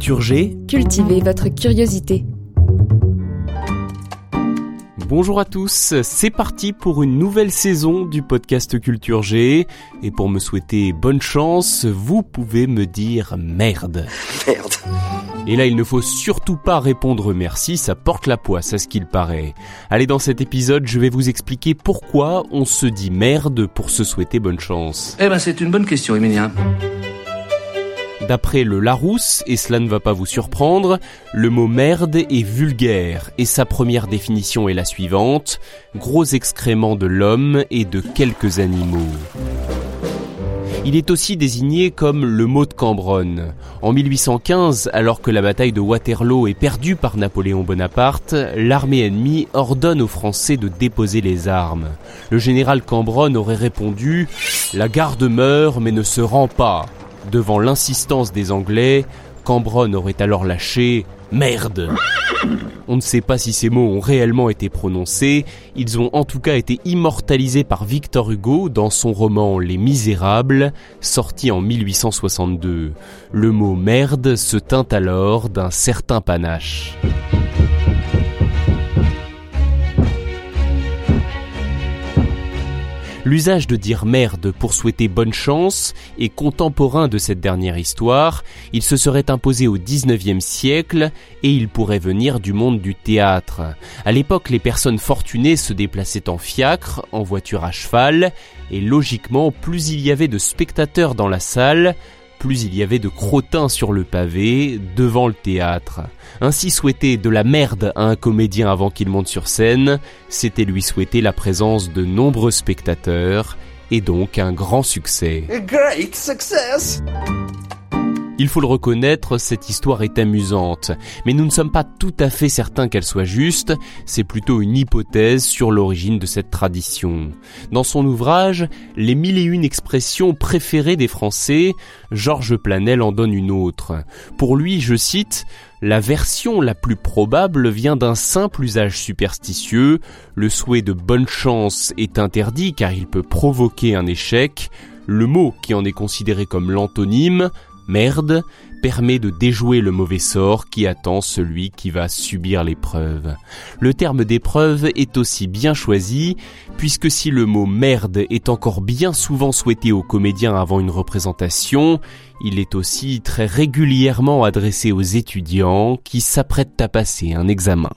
Culture G, Cultivez votre curiosité. bonjour à tous, c'est parti pour une nouvelle saison du podcast Culture G. Et pour me souhaiter bonne chance, vous pouvez me dire merde. Merde. Et là, il ne faut surtout pas répondre merci, ça porte la poisse à ce qu'il paraît. Allez, dans cet épisode, je vais vous expliquer pourquoi on se dit merde pour se souhaiter bonne chance. Eh ben, c'est une bonne question, Emilien. D'après le Larousse, et cela ne va pas vous surprendre, le mot merde est vulgaire, et sa première définition est la suivante, gros excréments de l'homme et de quelques animaux. Il est aussi désigné comme le mot de Cambronne. En 1815, alors que la bataille de Waterloo est perdue par Napoléon Bonaparte, l'armée ennemie ordonne aux Français de déposer les armes. Le général Cambronne aurait répondu ⁇ La garde meurt mais ne se rend pas ⁇ Devant l'insistance des Anglais, Cambronne aurait alors lâché Merde On ne sait pas si ces mots ont réellement été prononcés, ils ont en tout cas été immortalisés par Victor Hugo dans son roman Les Misérables, sorti en 1862. Le mot merde se teint alors d'un certain panache. L'usage de dire merde pour souhaiter bonne chance est contemporain de cette dernière histoire, il se serait imposé au 19e siècle et il pourrait venir du monde du théâtre. À l'époque, les personnes fortunées se déplaçaient en fiacre, en voiture à cheval, et logiquement, plus il y avait de spectateurs dans la salle, plus il y avait de crottins sur le pavé, devant le théâtre. Ainsi souhaiter de la merde à un comédien avant qu'il monte sur scène, c'était lui souhaiter la présence de nombreux spectateurs, et donc un grand succès. Il faut le reconnaître, cette histoire est amusante, mais nous ne sommes pas tout à fait certains qu'elle soit juste, c'est plutôt une hypothèse sur l'origine de cette tradition. Dans son ouvrage Les mille et une expressions préférées des Français, Georges Planel en donne une autre. Pour lui, je cite, la version la plus probable vient d'un simple usage superstitieux, le souhait de bonne chance est interdit car il peut provoquer un échec, le mot qui en est considéré comme l'antonyme, merde permet de déjouer le mauvais sort qui attend celui qui va subir l'épreuve. Le terme d'épreuve est aussi bien choisi, puisque si le mot merde est encore bien souvent souhaité aux comédiens avant une représentation, il est aussi très régulièrement adressé aux étudiants qui s'apprêtent à passer un examen.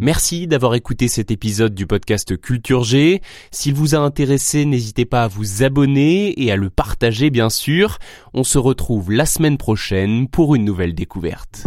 Merci d'avoir écouté cet épisode du podcast Culture G. S'il vous a intéressé, n'hésitez pas à vous abonner et à le partager bien sûr. On se retrouve la semaine prochaine pour une nouvelle découverte.